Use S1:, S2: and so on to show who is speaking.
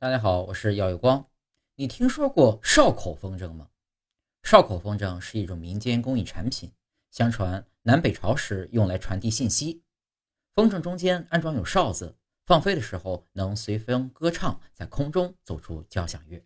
S1: 大家好，我是耀有光。你听说过哨口风筝吗？哨口风筝是一种民间工艺产品，相传南北朝时用来传递信息。风筝中间安装有哨子，放飞的时候能随风歌唱，在空中奏出交响乐。